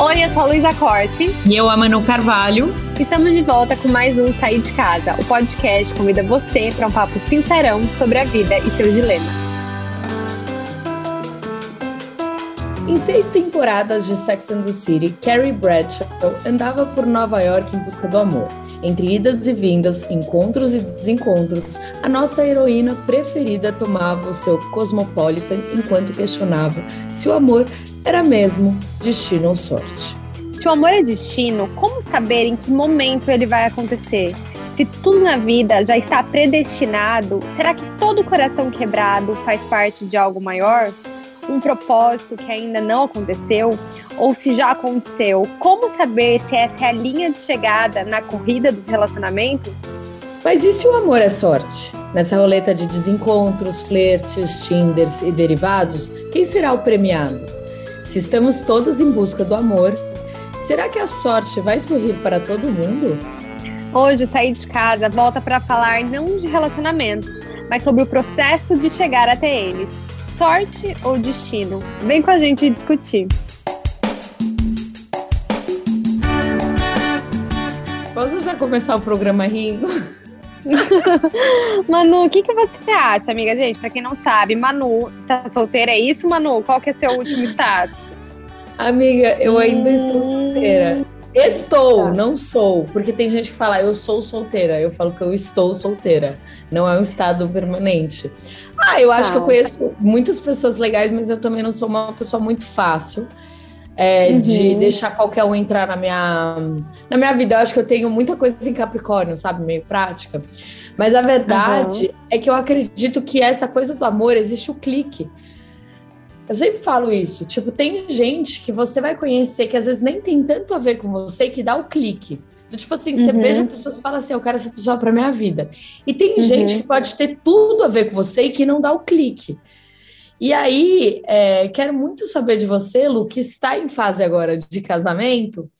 Oi, eu sou a Luísa Corte. E eu, a Manu Carvalho. Estamos de volta com mais um Sair de Casa. O podcast convida você para um papo sincerão sobre a vida e seus dilemas. Em seis temporadas de Sex and the City, Carrie Bradshaw andava por Nova York em busca do amor. Entre idas e vindas, encontros e desencontros, a nossa heroína preferida tomava o seu Cosmopolitan enquanto questionava se o amor era mesmo destino ou sorte. Se o amor é destino, como saber em que momento ele vai acontecer? Se tudo na vida já está predestinado, será que todo coração quebrado faz parte de algo maior? Um propósito que ainda não aconteceu? Ou se já aconteceu? Como saber se essa é a linha de chegada na corrida dos relacionamentos? Mas e se o amor é sorte? Nessa roleta de desencontros, flertes, tinders e derivados, quem será o premiado? Se estamos todos em busca do amor, será que a sorte vai sorrir para todo mundo? Hoje, sair de casa volta para falar não de relacionamentos, mas sobre o processo de chegar até eles. Sorte ou destino? Vem com a gente discutir. Posso já começar o programa rindo? Manu, o que, que você acha, amiga? Gente, pra quem não sabe, Manu está solteira, é isso, Manu? Qual que é seu último status? Amiga, eu ainda hum... estou solteira. Estou, tá. não sou, porque tem gente que fala eu sou solteira. Eu falo que eu estou solteira. Não é um estado permanente. Ah, eu acho que eu conheço muitas pessoas legais, mas eu também não sou uma pessoa muito fácil é, uhum. de deixar qualquer um entrar na minha, na minha vida. Eu acho que eu tenho muita coisa em Capricórnio, sabe? Meio prática. Mas a verdade uhum. é que eu acredito que essa coisa do amor existe o clique. Eu sempre falo isso. Tipo, tem gente que você vai conhecer que às vezes nem tem tanto a ver com você que dá o clique. Tipo assim, você uhum. beija pessoas e fala assim, eu quero essa pessoa para minha vida. E tem uhum. gente que pode ter tudo a ver com você e que não dá o clique. E aí, é, quero muito saber de você, Lu, que está em fase agora de casamento.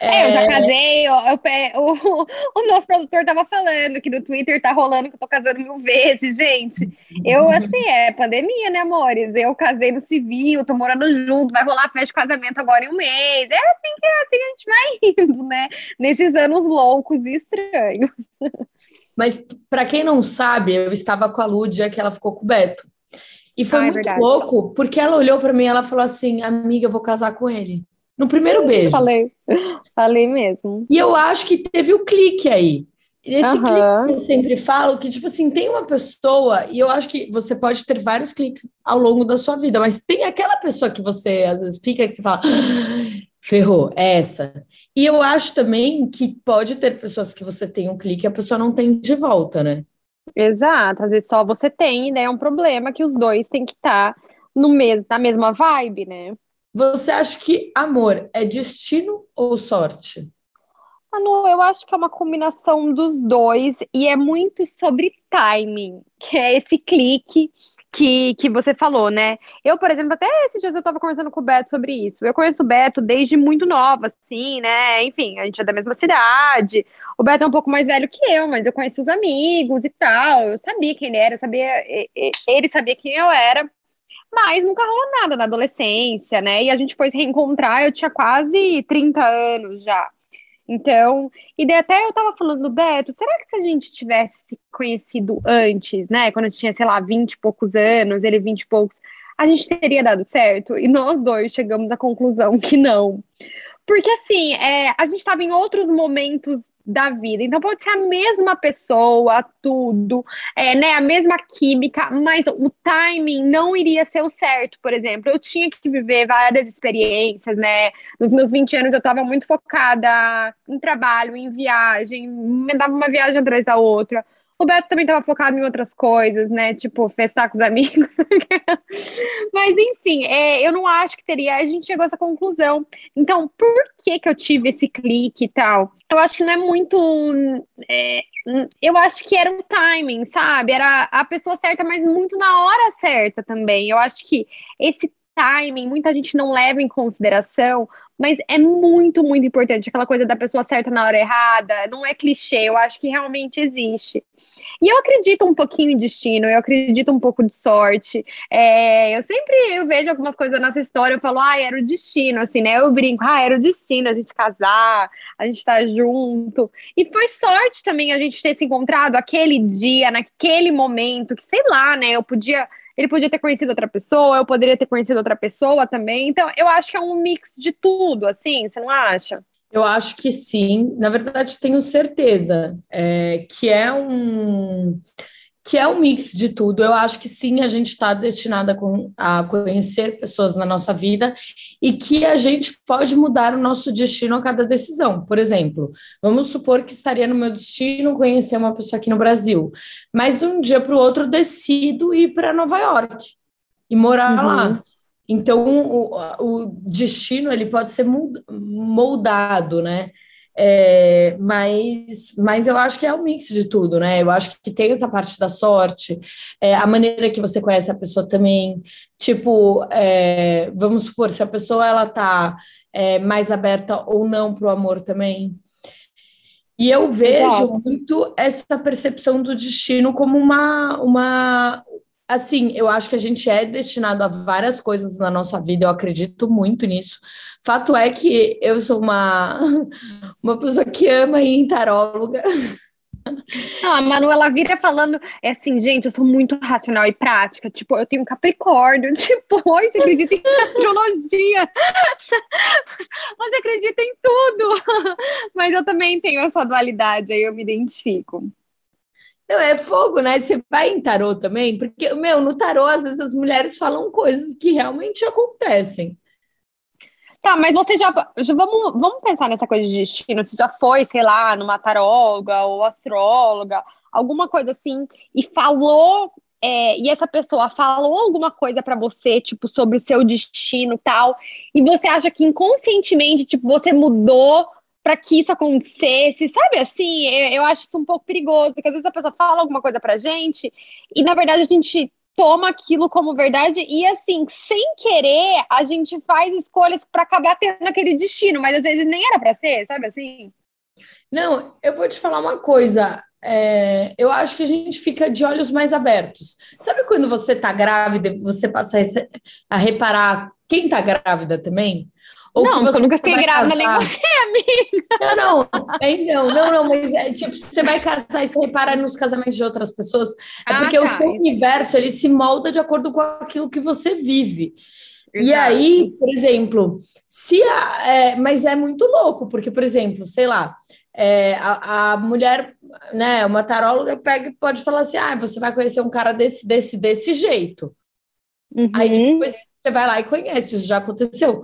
É, é eu já casei, eu, eu, o, o, nosso produtor estava falando que no Twitter tá rolando que eu tô casando mil vezes, gente. Eu, assim, é pandemia, né, amores? Eu casei no civil, tô morando junto, vai rolar festa de casamento agora em um mês. É assim que, é assim que a gente vai indo, né? Nesses anos loucos e estranhos. Mas, para quem não sabe, eu estava com a Lúdia, que ela ficou com o Beto. E foi ah, é muito é louco, porque ela olhou para mim e ela falou assim: Amiga, eu vou casar com ele. No primeiro beijo. Falei, falei mesmo. E eu acho que teve o clique aí. Esse uhum. clique eu sempre falo que, tipo assim, tem uma pessoa, e eu acho que você pode ter vários cliques ao longo da sua vida, mas tem aquela pessoa que você às vezes fica que você fala, ah, ferrou, é essa. E eu acho também que pode ter pessoas que você tem um clique e a pessoa não tem de volta, né? Exato, às vezes só você tem, e daí é um problema que os dois têm que estar tá no mesmo, na mesma vibe, né? Você acha que amor é destino ou sorte? Manu, eu acho que é uma combinação dos dois e é muito sobre timing, que é esse clique que, que você falou, né? Eu, por exemplo, até esses dias eu tava conversando com o Beto sobre isso. Eu conheço o Beto desde muito nova, assim, né? Enfim, a gente é da mesma cidade. O Beto é um pouco mais velho que eu, mas eu conheci os amigos e tal. Eu sabia quem ele era, sabia, ele sabia quem eu era. Mas nunca rolou nada na adolescência, né? E a gente foi se reencontrar, eu tinha quase 30 anos já. Então, e daí até eu tava falando, Beto, será que se a gente tivesse se conhecido antes, né? Quando eu tinha, sei lá, 20 e poucos anos, ele 20 e poucos, a gente teria dado certo? E nós dois chegamos à conclusão que não. Porque assim, é, a gente estava em outros momentos da vida. Então pode ser a mesma pessoa, tudo, é, né, a mesma química, mas o timing não iria ser o certo, por exemplo. Eu tinha que viver várias experiências, né? Nos meus 20 anos eu estava muito focada em trabalho, em viagem, me dava uma viagem atrás da outra. O Beto também estava focado em outras coisas, né? Tipo, festar com os amigos. Mas, enfim, é, eu não acho que teria. A gente chegou a essa conclusão. Então, por que, que eu tive esse clique e tal? Eu acho que não é muito. É, eu acho que era um timing, sabe? Era a pessoa certa, mas muito na hora certa também. Eu acho que esse timing, muita gente não leva em consideração, mas é muito, muito importante aquela coisa da pessoa certa na hora errada, não é clichê, eu acho que realmente existe. E eu acredito um pouquinho em destino, eu acredito um pouco de sorte. É, eu sempre eu vejo algumas coisas nessa história, eu falo, ah, era o destino, assim, né? Eu brinco, ah, era o destino a gente casar, a gente estar tá junto. E foi sorte também a gente ter se encontrado aquele dia, naquele momento, que sei lá, né? Eu podia ele podia ter conhecido outra pessoa, eu poderia ter conhecido outra pessoa também. Então, eu acho que é um mix de tudo, assim, você não acha? Eu acho que sim. Na verdade, tenho certeza é, que é um que é um mix de tudo. Eu acho que sim, a gente está destinada a conhecer pessoas na nossa vida e que a gente pode mudar o nosso destino a cada decisão. Por exemplo, vamos supor que estaria no meu destino conhecer uma pessoa aqui no Brasil, mas de um dia para o outro decido ir para Nova York e morar uhum. lá. Então, o, o destino ele pode ser moldado, né? É, mas, mas eu acho que é um mix de tudo, né? Eu acho que tem essa parte da sorte, é, a maneira que você conhece a pessoa também. Tipo, é, vamos supor, se a pessoa ela tá é, mais aberta ou não para o amor também. E eu vejo muito essa percepção do destino como uma, uma, assim, eu acho que a gente é destinado a várias coisas na nossa vida, eu acredito muito nisso. Fato é que eu sou uma, uma pessoa que ama ir em taróloga. Não, a Manuela vira falando, é assim, gente, eu sou muito racional e prática. Tipo, eu tenho um Capricórnio. Tipo, oi, você acredita em astrologia? Você acredita em tudo. Mas eu também tenho essa dualidade, aí eu me identifico. Não, é fogo, né? Você vai em tarô também? Porque, meu, no tarô, às vezes as mulheres falam coisas que realmente acontecem. Tá, mas você já, já. vamos, vamos pensar nessa coisa de destino. Você já foi, sei lá, numa taróloga ou astróloga, alguma coisa assim, e falou. É, e essa pessoa falou alguma coisa para você, tipo, sobre o seu destino tal, e você acha que inconscientemente, tipo, você mudou para que isso acontecesse, sabe assim? Eu, eu, acho isso um pouco perigoso, porque às vezes a pessoa fala alguma coisa pra gente e na verdade a gente toma aquilo como verdade e assim, sem querer, a gente faz escolhas para acabar tendo aquele destino, mas às vezes nem era para ser, sabe assim? Não, eu vou te falar uma coisa. É, eu acho que a gente fica de olhos mais abertos. Sabe quando você tá grávida, você passa a reparar quem tá grávida também? Ou não, que você eu nunca fiquei grávida nem você, amiga. Não, não, então, não, não, mas é, tipo, você vai casar e você repara nos casamentos de outras pessoas, é porque ah, tá, o seu isso. universo, ele se molda de acordo com aquilo que você vive. Exato. E aí, por exemplo, se a, é, mas é muito louco, porque, por exemplo, sei lá, é, a, a, mulher, né, uma taróloga pega pode falar assim: ah, você vai conhecer um cara desse, desse, desse jeito. Uhum. Aí depois você vai lá e conhece, isso já aconteceu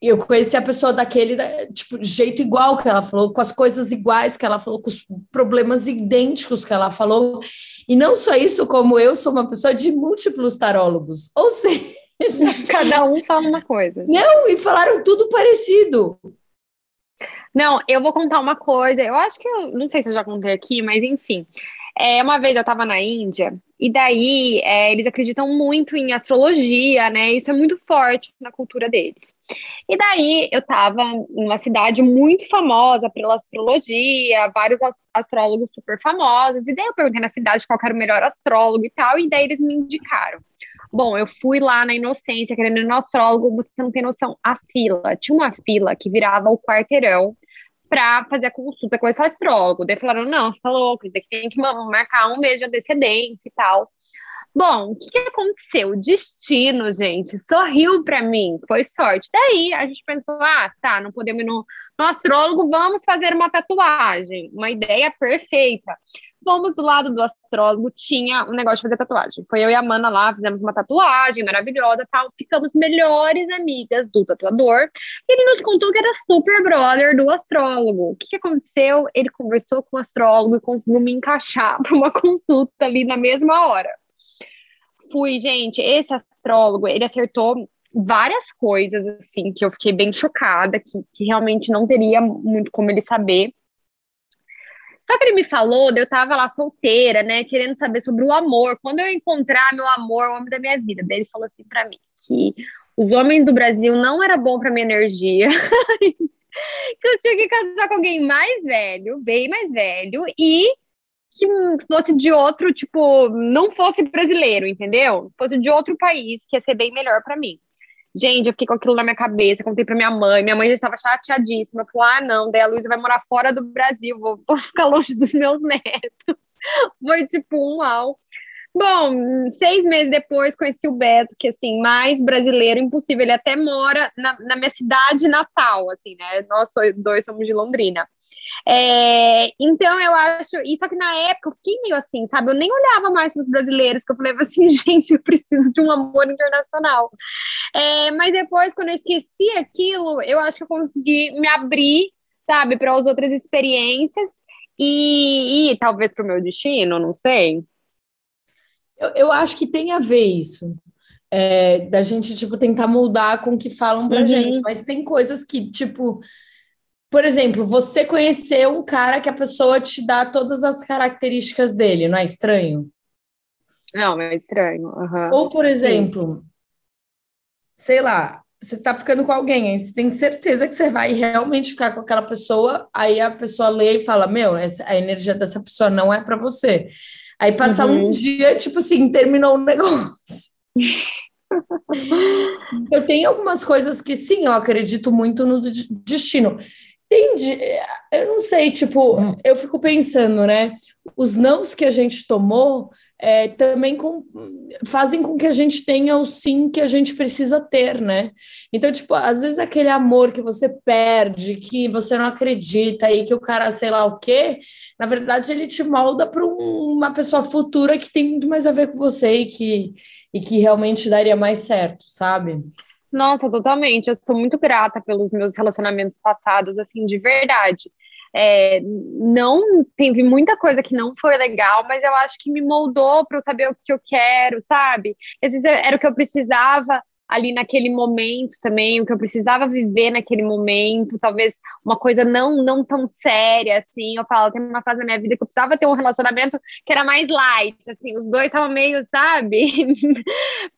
eu conheci a pessoa daquele tipo, jeito igual que ela falou, com as coisas iguais que ela falou, com os problemas idênticos que ela falou. E não só isso, como eu sou uma pessoa de múltiplos tarólogos. Ou seja, cada um fala uma coisa. Não, e falaram tudo parecido. Não, eu vou contar uma coisa. Eu acho que eu não sei se eu já contei aqui, mas enfim. É, uma vez eu estava na Índia e daí é, eles acreditam muito em astrologia, né? Isso é muito forte na cultura deles. E daí eu estava em uma cidade muito famosa pela astrologia, vários astrólogos super famosos. E daí eu perguntei na cidade qual era o melhor astrólogo e tal, e daí eles me indicaram. Bom, eu fui lá na inocência, querendo ir no astrólogo, você não tem noção, a fila. Tinha uma fila que virava o quarteirão para fazer a consulta com esse astrólogo. Daí falaram: não, você tá louco, isso daqui tem que marcar um mês de antecedência e tal. Bom, o que, que aconteceu? O destino, gente, sorriu para mim, foi sorte. Daí a gente pensou: ah, tá, não podemos ir no, no astrólogo, vamos fazer uma tatuagem. Uma ideia perfeita fomos do lado do astrólogo, tinha um negócio de fazer tatuagem. Foi eu e a Amanda lá, fizemos uma tatuagem maravilhosa tal. Ficamos melhores amigas do tatuador. E ele nos contou que era super brother do astrólogo. O que, que aconteceu? Ele conversou com o astrólogo e conseguiu me encaixar para uma consulta ali na mesma hora. Fui, gente, esse astrólogo, ele acertou várias coisas, assim, que eu fiquei bem chocada, que, que realmente não teria muito como ele saber. Só que ele me falou, eu tava lá solteira, né, querendo saber sobre o amor. Quando eu encontrar meu amor, o homem da minha vida. Daí ele falou assim para mim que os homens do Brasil não era bom para minha energia. que eu tinha que casar com alguém mais velho, bem mais velho, e que fosse de outro, tipo, não fosse brasileiro, entendeu? Fosse de outro país, que ia ser bem melhor para mim. Gente, eu fiquei com aquilo na minha cabeça, contei pra minha mãe. Minha mãe já estava chateadíssima. Falou: ah, não, daí a Luísa vai morar fora do Brasil, vou, vou ficar longe dos meus netos. Foi tipo um uau. Bom, seis meses depois conheci o Beto, que assim, mais brasileiro impossível. Ele até mora na, na minha cidade natal, assim, né? Nós dois somos de Londrina. É, então eu acho, e só que na época eu fiquei meio assim, sabe? Eu nem olhava mais para os brasileiros, que eu falei assim, gente, eu preciso de um amor internacional. É, mas depois, quando eu esqueci aquilo, eu acho que eu consegui me abrir, sabe, para as outras experiências e, e talvez para o meu destino, não sei. Eu, eu acho que tem a ver isso. É, da gente, tipo, tentar moldar com o que falam pra uhum. gente. Mas tem coisas que, tipo, por exemplo, você conhecer um cara que a pessoa te dá todas as características dele, não é estranho? Não, é estranho. Uhum. Ou, por exemplo, sei lá, você tá ficando com alguém, aí você tem certeza que você vai realmente ficar com aquela pessoa, aí a pessoa lê e fala: Meu, essa, a energia dessa pessoa não é para você. Aí passar uhum. um dia, tipo assim, terminou o negócio. eu tenho algumas coisas que sim, eu acredito muito no destino. Entendi. Eu não sei, tipo, hum. eu fico pensando, né? Os nãos que a gente tomou é, também com, fazem com que a gente tenha o sim que a gente precisa ter, né? Então, tipo, às vezes aquele amor que você perde, que você não acredita e que o cara, sei lá o quê, na verdade ele te molda para um, uma pessoa futura que tem muito mais a ver com você e que, e que realmente daria mais certo, sabe? Nossa, totalmente. Eu sou muito grata pelos meus relacionamentos passados, assim, de verdade. É, não teve muita coisa que não foi legal, mas eu acho que me moldou para eu saber o que eu quero, sabe? Às vezes era o que eu precisava ali naquele momento também, o que eu precisava viver naquele momento, talvez uma coisa não não tão séria assim. Eu falo, tem uma fase na minha vida que eu precisava ter um relacionamento que era mais light, assim, os dois estavam meio, sabe?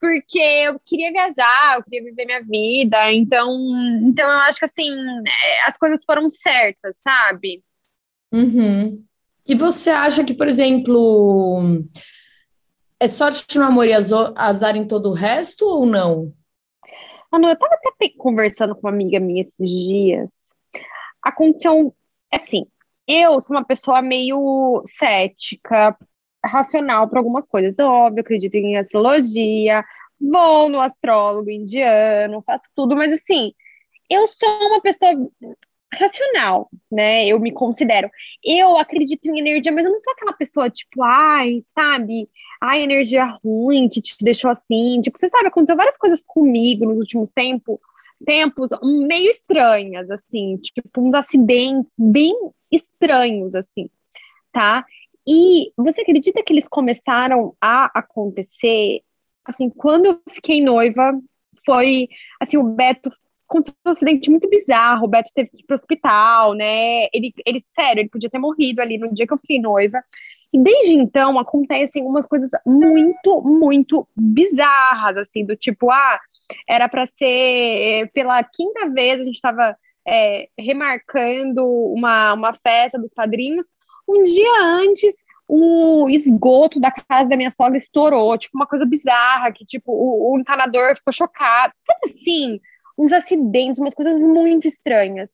Porque eu queria viajar, eu queria viver minha vida. Então, então eu acho que assim, é, as coisas foram certas, sabe? Uhum. E você acha que, por exemplo, é sorte no amor e azar em todo o resto ou não? Mano, eu tava até conversando com uma amiga minha esses dias. Aconteceu assim, eu sou uma pessoa meio cética, racional para algumas coisas. Óbvio, acredito em astrologia, vou no astrólogo indiano, faço tudo, mas assim, eu sou uma pessoa racional, né? Eu me considero. Eu acredito em energia, mas eu não sou aquela pessoa, tipo, ai, sabe? Ai, energia ruim que te deixou assim. Tipo, você sabe, aconteceu várias coisas comigo nos últimos tempos, tempos meio estranhas, assim, tipo, uns acidentes bem estranhos, assim, tá? E você acredita que eles começaram a acontecer, assim, quando eu fiquei noiva, foi, assim, o Beto aconteceu um acidente muito bizarro, o Beto teve que ir pro hospital, né? Ele, ele, sério, ele podia ter morrido ali no dia que eu fiquei noiva. E desde então acontecem umas coisas muito, muito bizarras, assim, do tipo, ah, era para ser eh, pela quinta vez a gente estava é, remarcando uma, uma festa dos padrinhos. Um dia antes, o esgoto da casa da minha sogra estourou, tipo, uma coisa bizarra, que, tipo, o, o encanador ficou chocado. Sabe assim? Uns acidentes, umas coisas muito estranhas.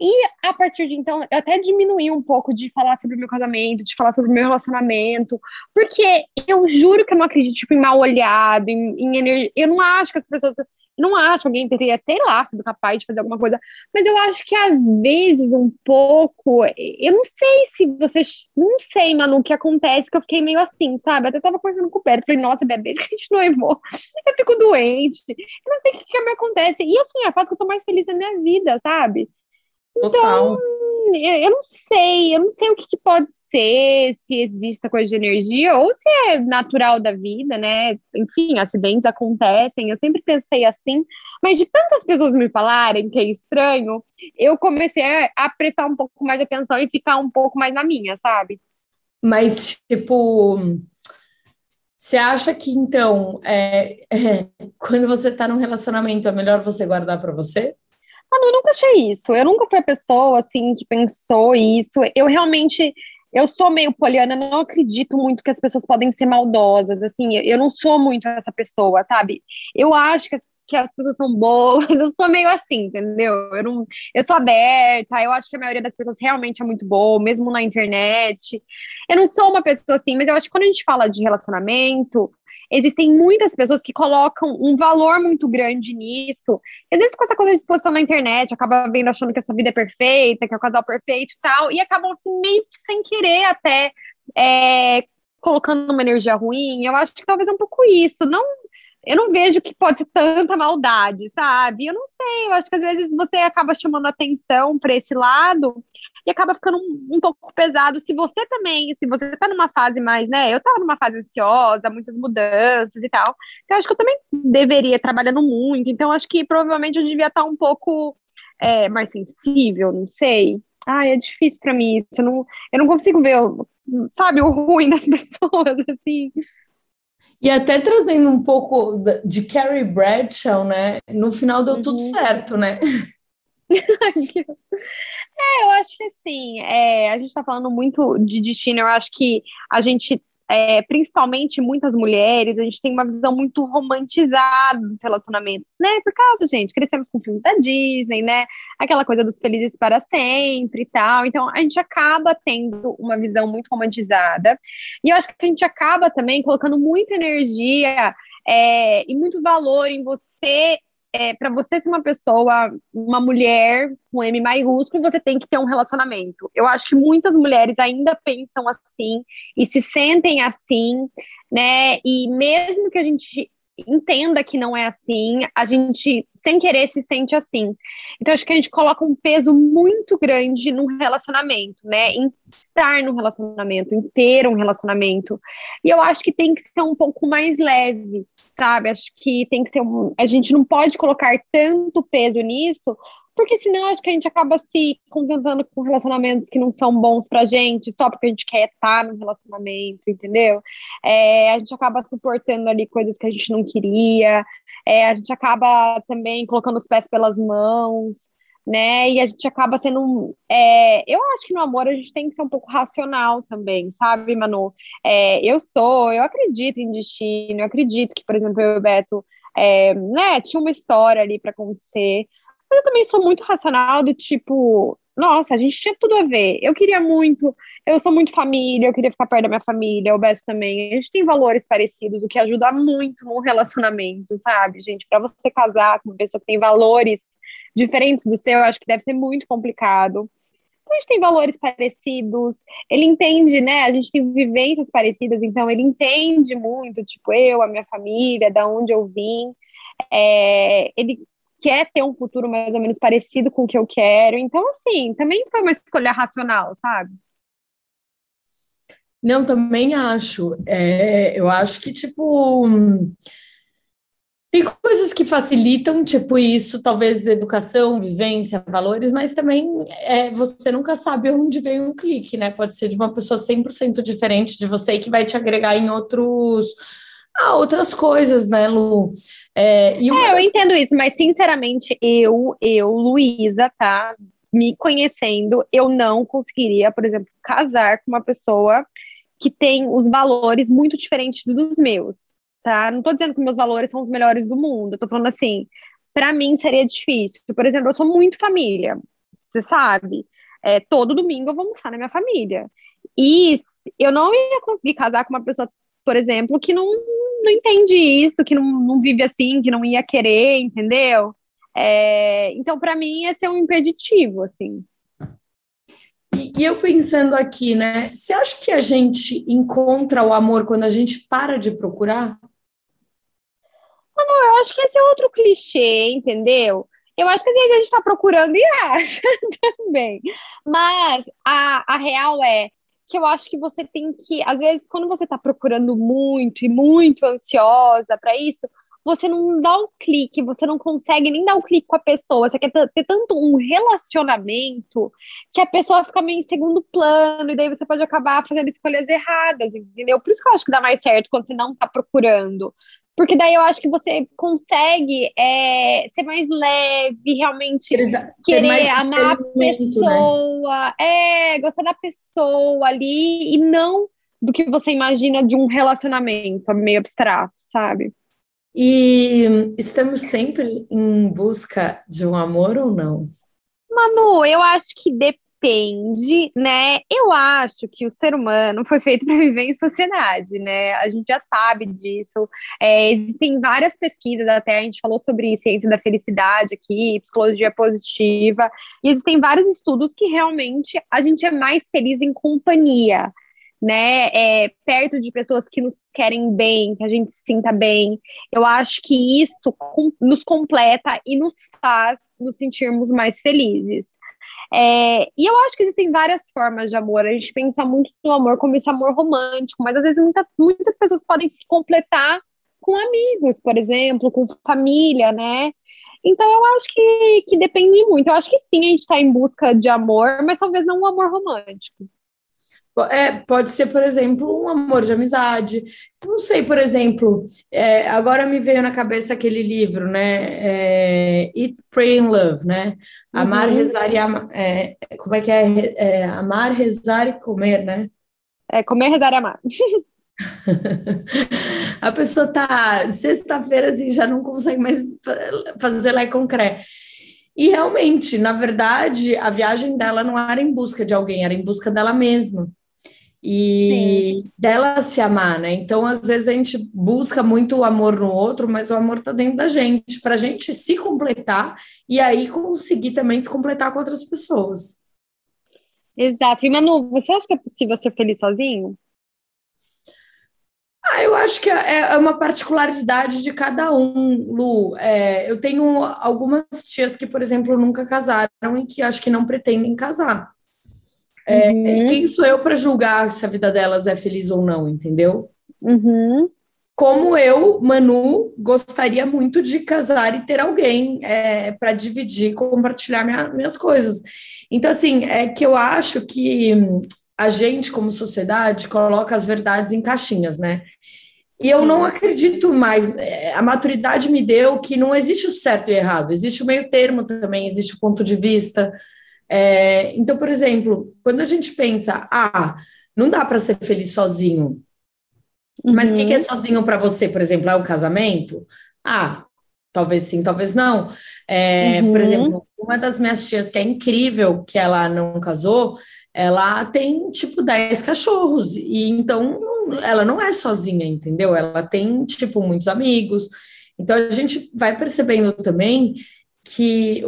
E a partir de então, eu até diminuí um pouco de falar sobre o meu casamento, de falar sobre o meu relacionamento, porque eu juro que eu não acredito tipo, em mal olhado, em, em energia. Eu não acho que as pessoas não acho alguém teria, sei lá, sido capaz de fazer alguma coisa, mas eu acho que às vezes um pouco, eu não sei se vocês, não sei, mano, o que acontece, que eu fiquei meio assim, sabe? Até tava conversando com o Pedro, falei, nossa, bebê, que a gente noivou, eu fico doente, eu não sei o que, que me acontece, e assim, é a fase que eu tô mais feliz na minha vida, sabe? Então, Total eu não sei, eu não sei o que, que, pode ser, se existe essa coisa de energia, ou se é natural da vida, né? Enfim, acidentes acontecem, eu sempre pensei assim, mas de tantas pessoas me falarem que é estranho, eu comecei a prestar um pouco mais atenção e ficar um pouco mais na minha, sabe? Mas, tipo, Você acha que, então, é, é, quando você está num relacionamento, é melhor você guardar para você? Eu nunca achei isso. Eu nunca fui a pessoa, assim, que pensou isso. Eu realmente... Eu sou meio poliana, não acredito muito que as pessoas podem ser maldosas, assim, eu não sou muito essa pessoa, sabe? Eu acho que as que as pessoas são boas. Eu sou meio assim, entendeu? Eu, não, eu sou aberta, eu acho que a maioria das pessoas realmente é muito boa, mesmo na internet. Eu não sou uma pessoa assim, mas eu acho que quando a gente fala de relacionamento, existem muitas pessoas que colocam um valor muito grande nisso. Às vezes, com essa coisa de exposição na internet, acaba vendo achando que a sua vida é perfeita, que é o casal perfeito e tal, e acabam assim, meio sem querer até. É, colocando uma energia ruim, eu acho que talvez é um pouco isso. Não eu não vejo que pode ser tanta maldade, sabe? Eu não sei, eu acho que às vezes você acaba chamando atenção para esse lado e acaba ficando um, um, pouco pesado. Se você também, se você tá numa fase mais, né? Eu tava numa fase ansiosa, muitas mudanças e tal. Então, acho que eu também deveria trabalhando muito. Então, acho que provavelmente eu devia estar tá um pouco é, mais sensível, não sei. Ai, é difícil para mim isso. Eu não, eu não consigo ver, sabe, o ruim das pessoas, assim. E até trazendo um pouco de Carrie Bradshaw, né? No final deu uhum. tudo certo, né? é, eu acho que assim, é, a gente está falando muito de destino, eu acho que a gente é, principalmente muitas mulheres, a gente tem uma visão muito romantizada dos relacionamentos, né? Por causa, gente, crescemos com filmes da Disney, né? Aquela coisa dos felizes para sempre e tal. Então, a gente acaba tendo uma visão muito romantizada. E eu acho que a gente acaba também colocando muita energia é, e muito valor em você é, para você ser uma pessoa, uma mulher com M maiúsculo, você tem que ter um relacionamento. Eu acho que muitas mulheres ainda pensam assim e se sentem assim, né? E mesmo que a gente entenda que não é assim, a gente, sem querer, se sente assim. Então, acho que a gente coloca um peso muito grande no relacionamento, né? Em estar no relacionamento, em ter um relacionamento. E eu acho que tem que ser um pouco mais leve sabe? Acho que tem que ser um. A gente não pode colocar tanto peso nisso, porque senão acho que a gente acaba se contentando com relacionamentos que não são bons pra gente, só porque a gente quer estar no relacionamento, entendeu? É, a gente acaba suportando ali coisas que a gente não queria, é, a gente acaba também colocando os pés pelas mãos né? E a gente acaba sendo. É, eu acho que no amor a gente tem que ser um pouco racional também, sabe, Manu? É, eu sou, eu acredito em destino, eu acredito que, por exemplo, eu e o Beto, é, né, tinha uma história ali para acontecer. Mas eu também sou muito racional, do tipo, nossa, a gente tinha tudo a ver. Eu queria muito, eu sou muito família, eu queria ficar perto da minha família, o Beto também. A gente tem valores parecidos, o que ajuda muito no relacionamento, sabe, gente? Para você casar com uma pessoa que tem valores diferentes do seu, eu acho que deve ser muito complicado. A gente tem valores parecidos, ele entende, né? A gente tem vivências parecidas, então ele entende muito, tipo, eu, a minha família, da onde eu vim. É, ele quer ter um futuro mais ou menos parecido com o que eu quero. Então, assim, também foi uma escolha racional, sabe? Não, também acho. É, eu acho que, tipo, tem coisas que facilitam, tipo isso, talvez educação, vivência, valores, mas também é, você nunca sabe onde vem um clique, né? Pode ser de uma pessoa 100% diferente de você que vai te agregar em outros, ah, outras coisas, né, Lu? É, e é, eu entendo isso, mas sinceramente, eu, eu, Luísa, tá? Me conhecendo, eu não conseguiria, por exemplo, casar com uma pessoa que tem os valores muito diferentes dos meus tá? Não tô dizendo que meus valores são os melhores do mundo, eu tô falando assim, para mim seria difícil. Por exemplo, eu sou muito família, você sabe? É, todo domingo eu vou almoçar na minha família. E eu não ia conseguir casar com uma pessoa, por exemplo, que não, não entende isso, que não, não vive assim, que não ia querer, entendeu? É, então, para mim, ia ser um impeditivo, assim. E, e, eu pensando aqui, né? Você acha que a gente encontra o amor quando a gente para de procurar? Não, eu acho que esse é outro clichê, entendeu? Eu acho que às vezes a gente está procurando e acha também. Mas a, a real é que eu acho que você tem que, às vezes, quando você está procurando muito e muito ansiosa para isso, você não dá um clique, você não consegue nem dar um clique com a pessoa, você quer ter tanto um relacionamento que a pessoa fica meio em segundo plano, e daí você pode acabar fazendo escolhas erradas, entendeu? Por isso que eu acho que dá mais certo quando você não tá procurando. Porque daí eu acho que você consegue é, ser mais leve, realmente querer amar a né? pessoa, né? é, gostar da pessoa ali, e não do que você imagina de um relacionamento meio abstrato, sabe? E estamos sempre em busca de um amor ou não? Manu, eu acho que depende, né? Eu acho que o ser humano foi feito para viver em sociedade, né? A gente já sabe disso. É, existem várias pesquisas, até a gente falou sobre ciência da felicidade aqui, psicologia positiva, e existem vários estudos que realmente a gente é mais feliz em companhia né, é, perto de pessoas que nos querem bem, que a gente se sinta bem. Eu acho que isso com, nos completa e nos faz nos sentirmos mais felizes. É, e eu acho que existem várias formas de amor. A gente pensa muito no amor como esse amor romântico, mas às vezes muita, muitas pessoas podem se completar com amigos, por exemplo, com família, né? Então eu acho que, que depende muito. Eu acho que sim, a gente está em busca de amor, mas talvez não um amor romântico. É, pode ser, por exemplo, um amor de amizade. Não sei, por exemplo, é, agora me veio na cabeça aquele livro, né? É, Eat, Pray and Love, né? Amar, uhum. rezar e amar. É, como é que é? é? Amar, rezar e comer, né? É comer, rezar e amar. a pessoa tá sexta-feira assim, já não consegue mais fazer lá e concreto. E realmente, na verdade, a viagem dela não era em busca de alguém, era em busca dela mesma e Sim. dela se amar, né? Então, às vezes a gente busca muito o amor no outro, mas o amor tá dentro da gente, para a gente se completar e aí conseguir também se completar com outras pessoas. Exato. E Manu, você acha que é possível ser feliz sozinho? Ah, eu acho que é, é uma particularidade de cada um, Lu. É, eu tenho algumas tias que, por exemplo, nunca casaram e que acho que não pretendem casar. É, uhum. Quem sou eu para julgar se a vida delas é feliz ou não, entendeu? Uhum. Como eu, Manu, gostaria muito de casar e ter alguém é, para dividir, compartilhar minha, minhas coisas. Então, assim, é que eu acho que a gente, como sociedade, coloca as verdades em caixinhas, né? E eu não acredito mais. É, a maturidade me deu que não existe o certo e errado, existe o meio termo também, existe o ponto de vista. É, então, por exemplo, quando a gente pensa, ah, não dá para ser feliz sozinho. Uhum. Mas o que, que, é uhum. sozinho para você, por exemplo? É um casamento? Ah, talvez sim, talvez não. É, uhum. Por exemplo, uma das minhas tias que é incrível, que ela não casou, ela tem tipo 10 cachorros, e então ela não é sozinha, entendeu? Ela tem tipo muitos amigos. Então a gente vai percebendo também que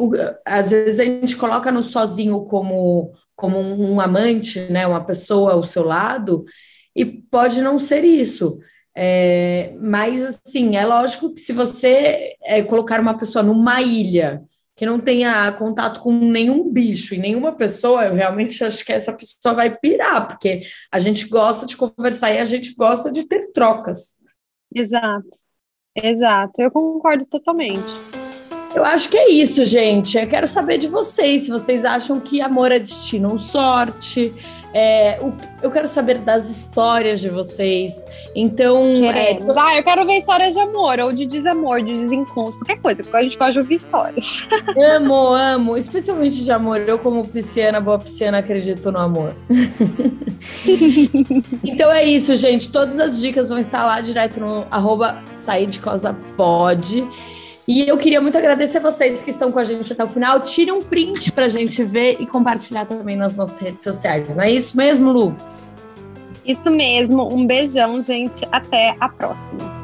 às vezes a gente coloca no sozinho como, como um amante, né, uma pessoa ao seu lado, e pode não ser isso. É, mas, assim, é lógico que se você é, colocar uma pessoa numa ilha que não tenha contato com nenhum bicho e nenhuma pessoa, eu realmente acho que essa pessoa vai pirar, porque a gente gosta de conversar e a gente gosta de ter trocas. Exato, exato, eu concordo totalmente. Eu acho que é isso, gente. Eu quero saber de vocês, se vocês acham que amor é destino ou sorte. É, eu quero saber das histórias de vocês. Então. É, ah, eu quero ver histórias de amor, ou de desamor, de desencontro, qualquer coisa, porque a gente gosta de ouvir histórias. Amo, amo. Especialmente de amor. Eu, como pisciana, boa pisciana, acredito no amor. então é isso, gente. Todas as dicas vão estar lá direto no arroba sair de pode. E eu queria muito agradecer vocês que estão com a gente até o final. Tire um print para a gente ver e compartilhar também nas nossas redes sociais. Não é isso mesmo, Lu? Isso mesmo. Um beijão, gente. Até a próxima.